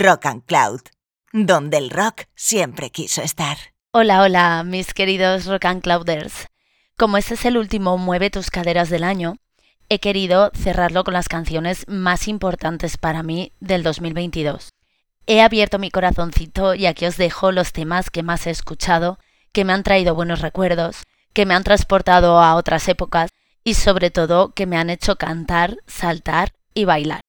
Rock and Cloud, donde el rock siempre quiso estar. Hola, hola, mis queridos Rock and Clouders. Como este es el último Mueve tus caderas del año, he querido cerrarlo con las canciones más importantes para mí del 2022. He abierto mi corazoncito y aquí os dejo los temas que más he escuchado, que me han traído buenos recuerdos, que me han transportado a otras épocas y sobre todo que me han hecho cantar, saltar y bailar.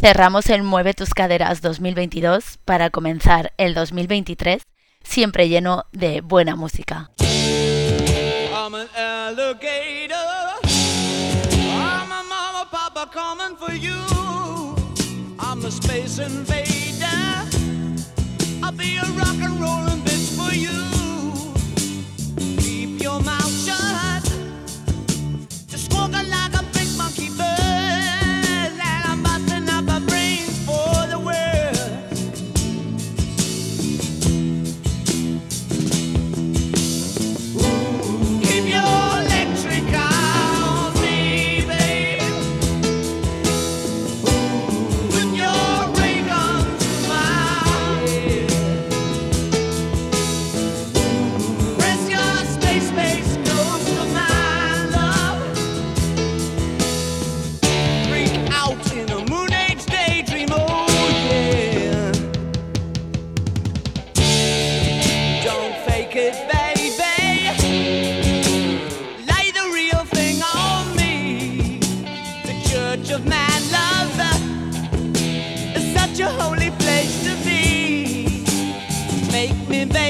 Cerramos el Mueve tus caderas 2022 para comenzar el 2023 siempre lleno de buena música. I'm an alligator. I'm a mama, papa coming for you. I'm a space invader. I'll be a rock and rollin' bitch for you. Keep your mouth shut. Just walking like a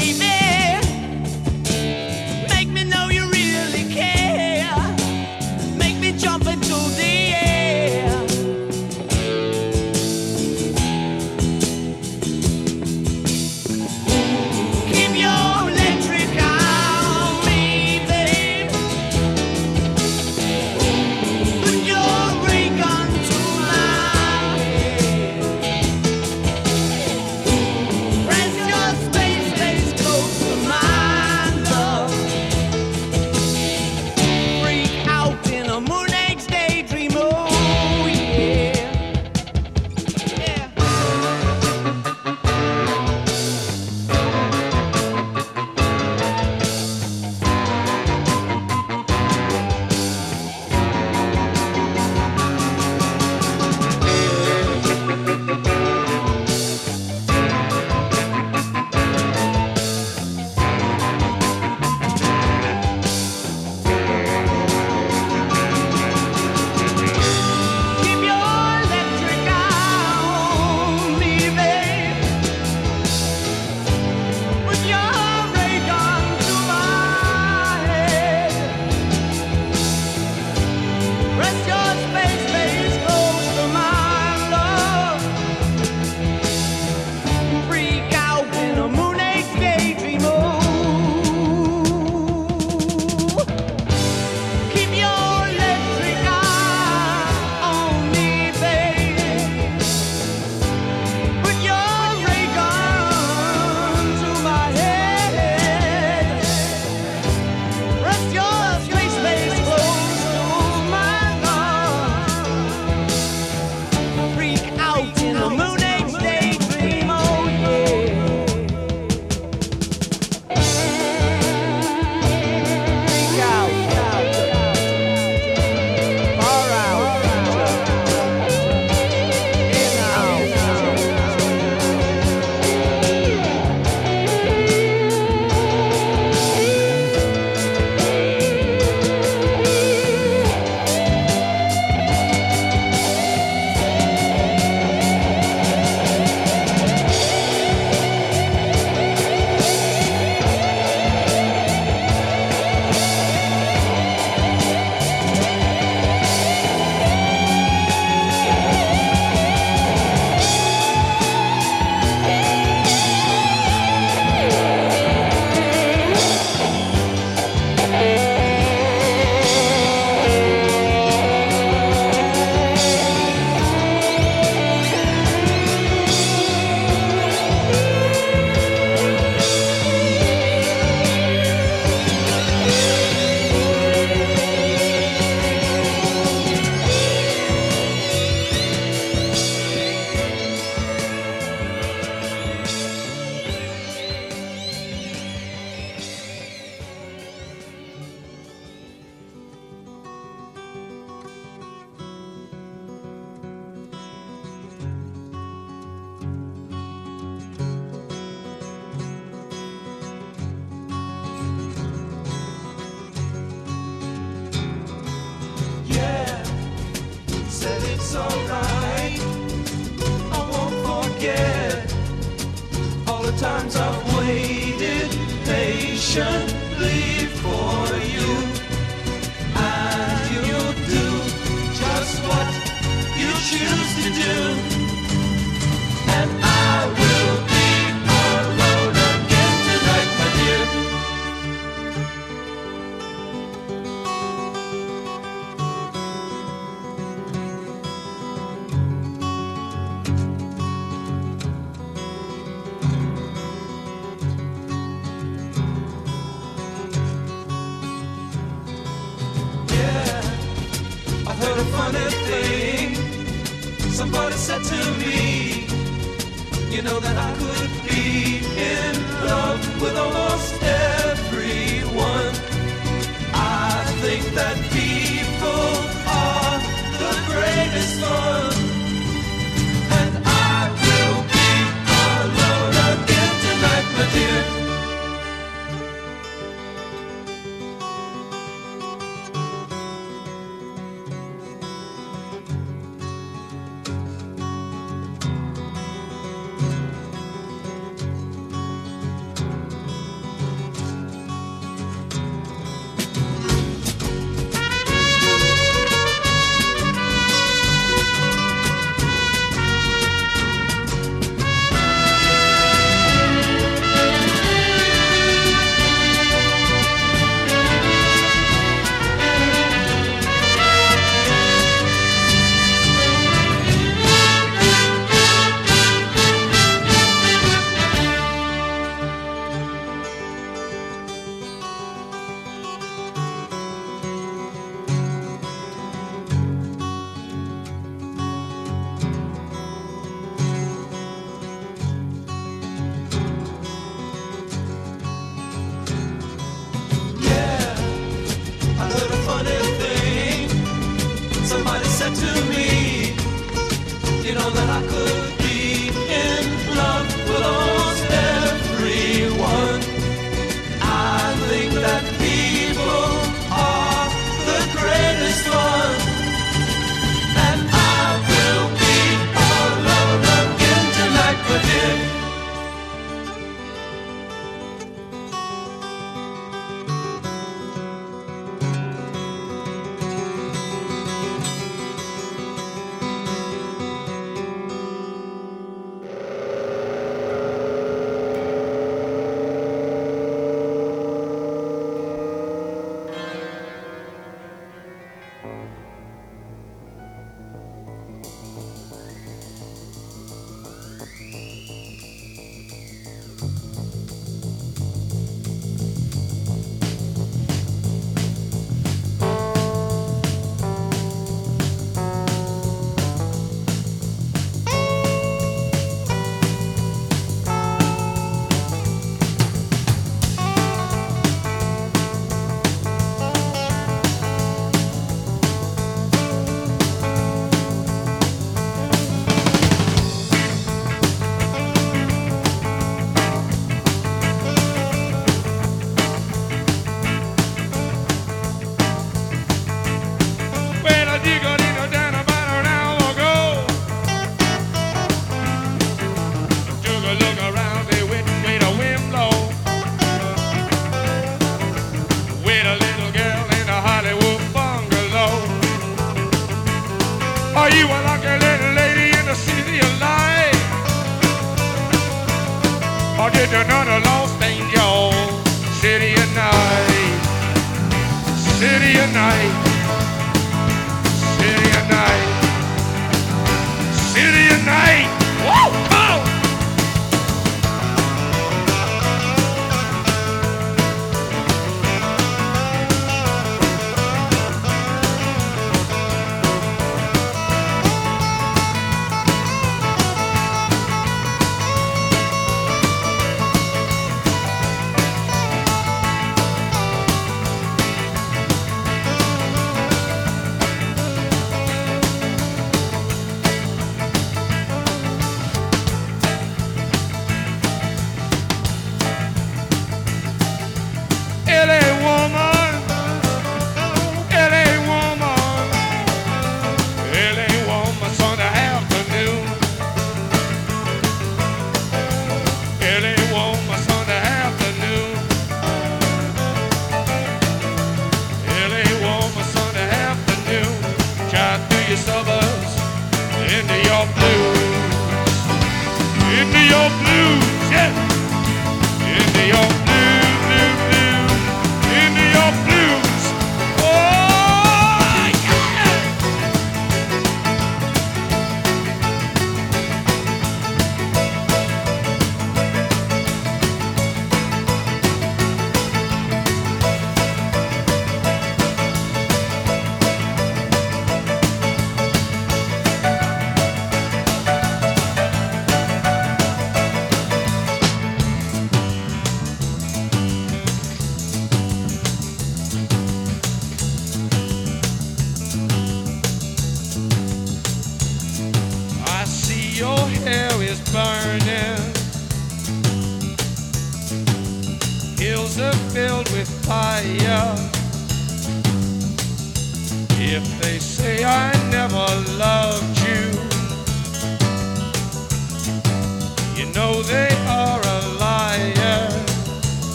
baby. times I've waited patiently for you. And you'll do just what you choose to do. to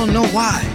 I don't know why.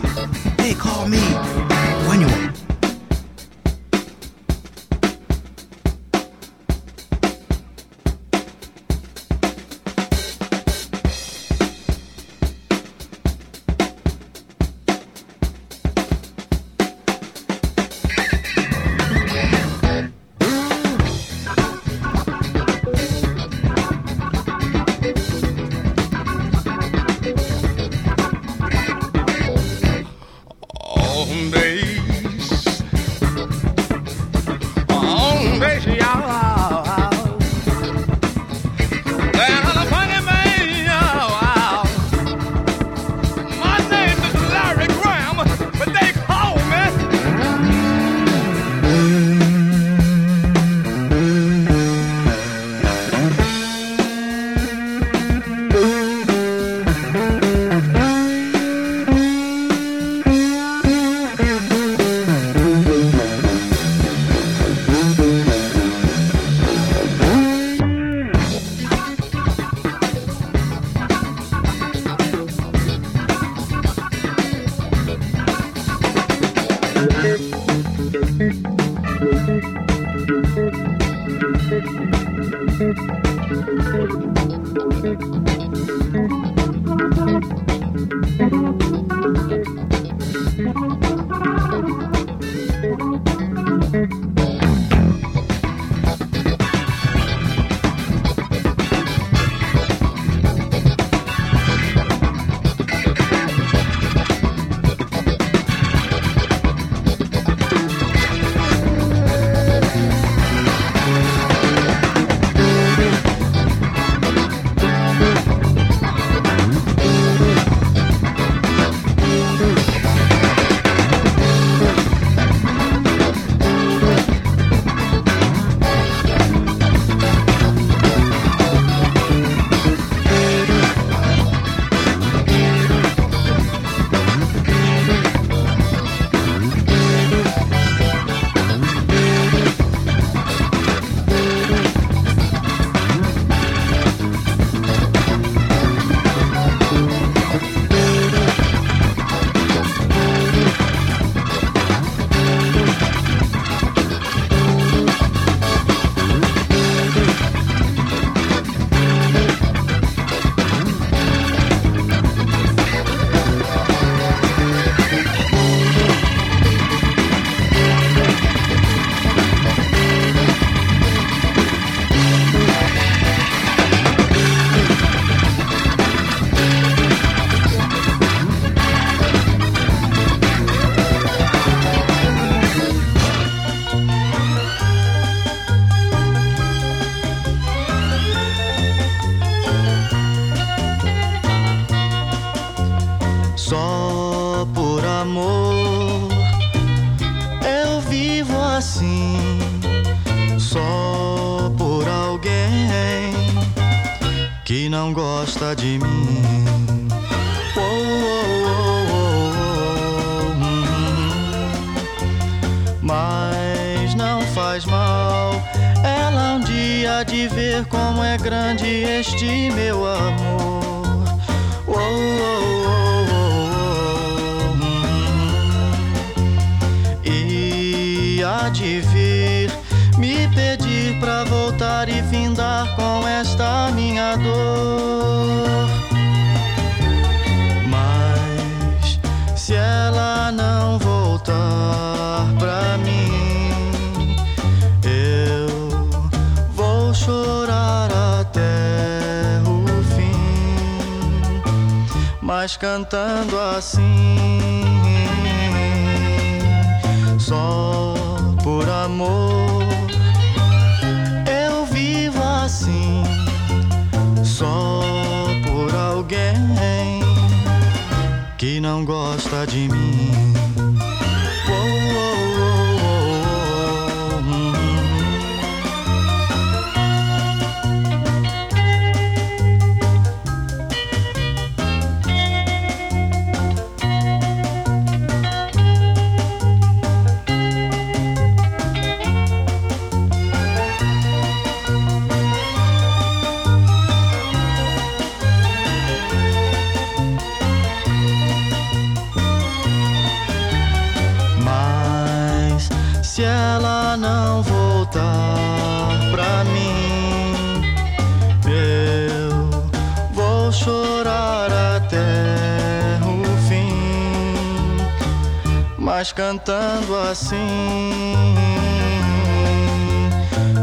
cantando assim,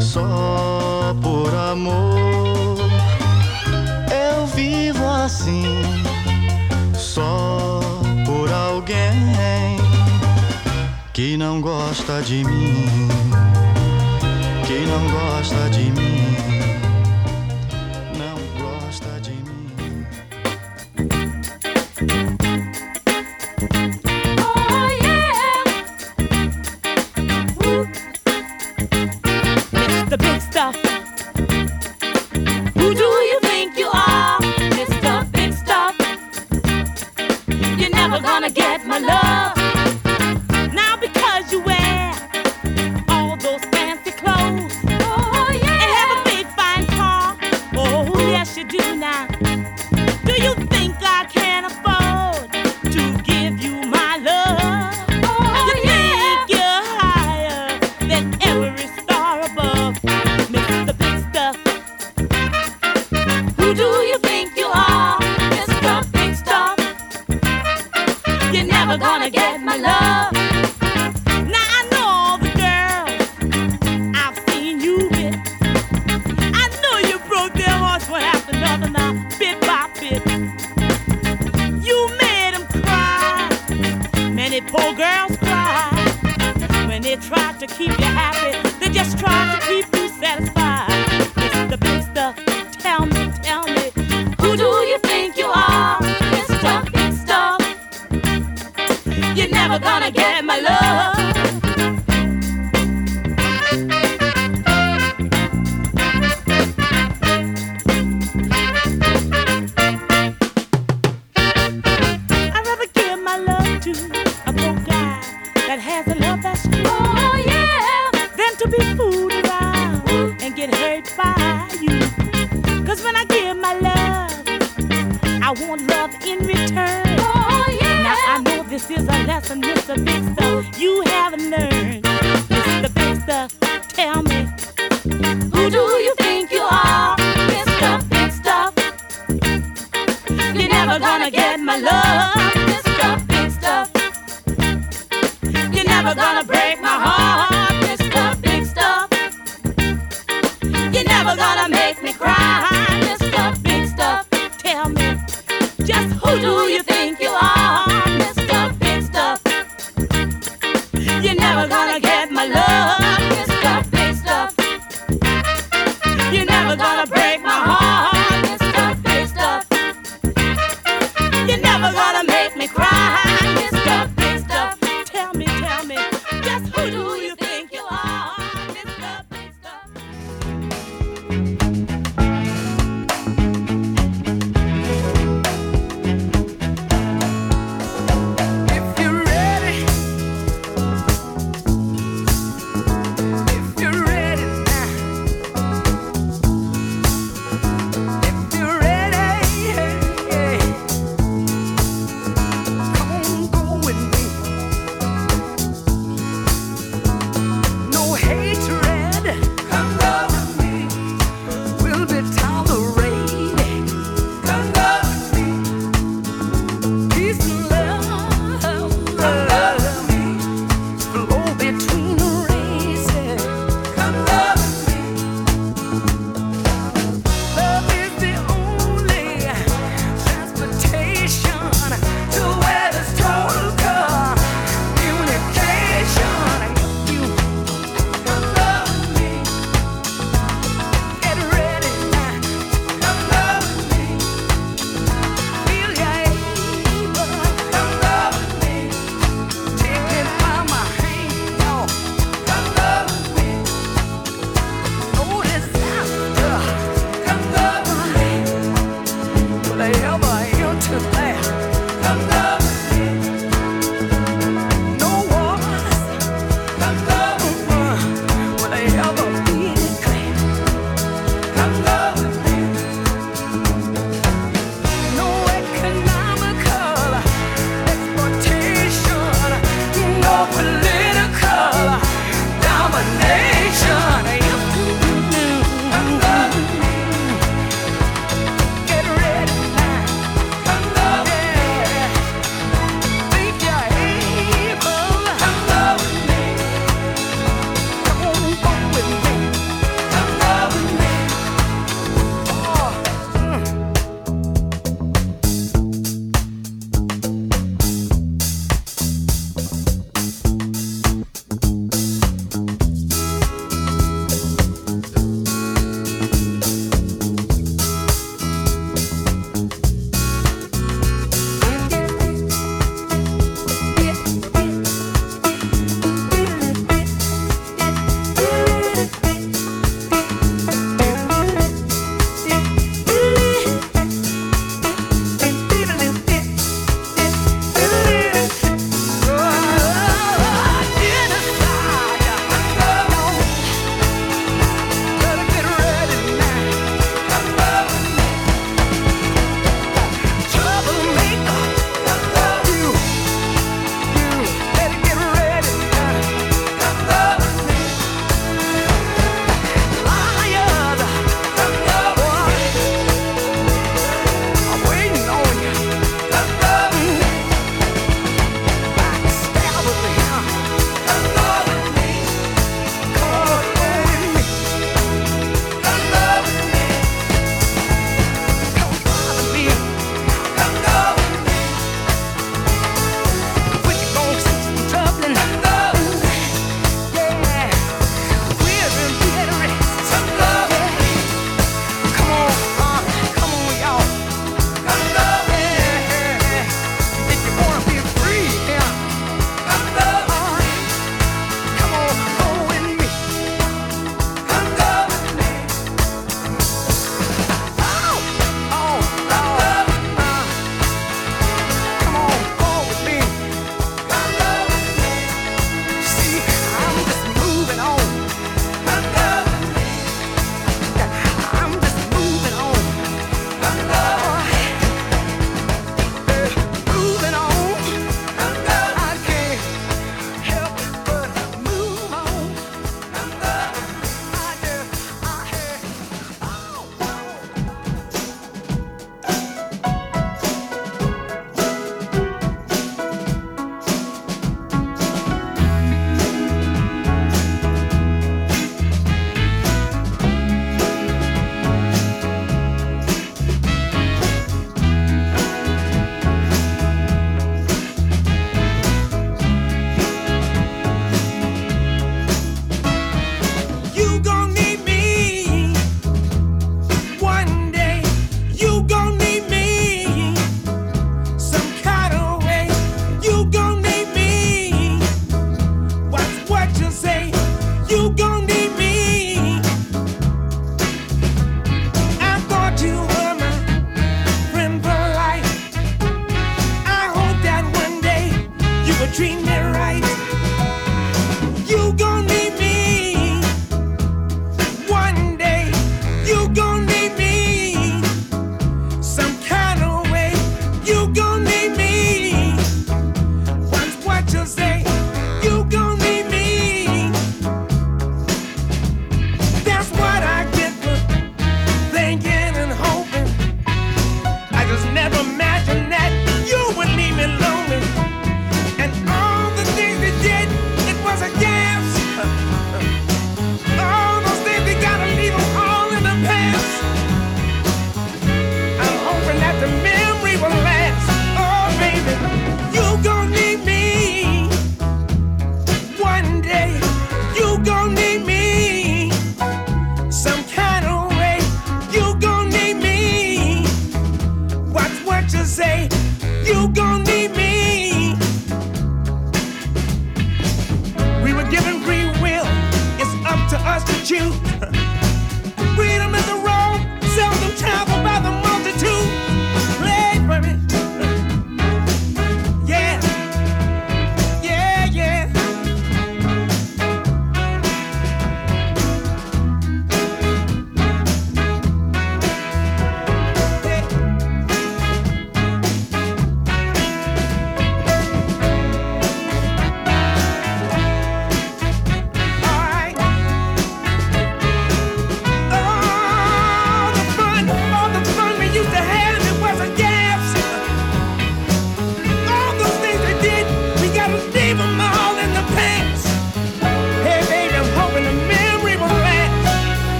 só por amor. Eu vivo assim, só por alguém que não gosta de mim, que não gosta de mim. never gonna get my love. Now I know the I've seen you with. I know you broke their hearts one after another bit by bit. You cry. Poor girls cry when they tried to keep you happy.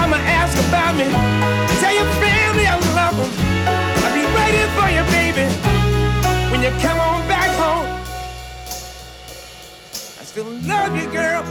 mama ask about me. Tell your family I love them. I'll be waiting for you, baby. When you come on back home, I still love you, girl.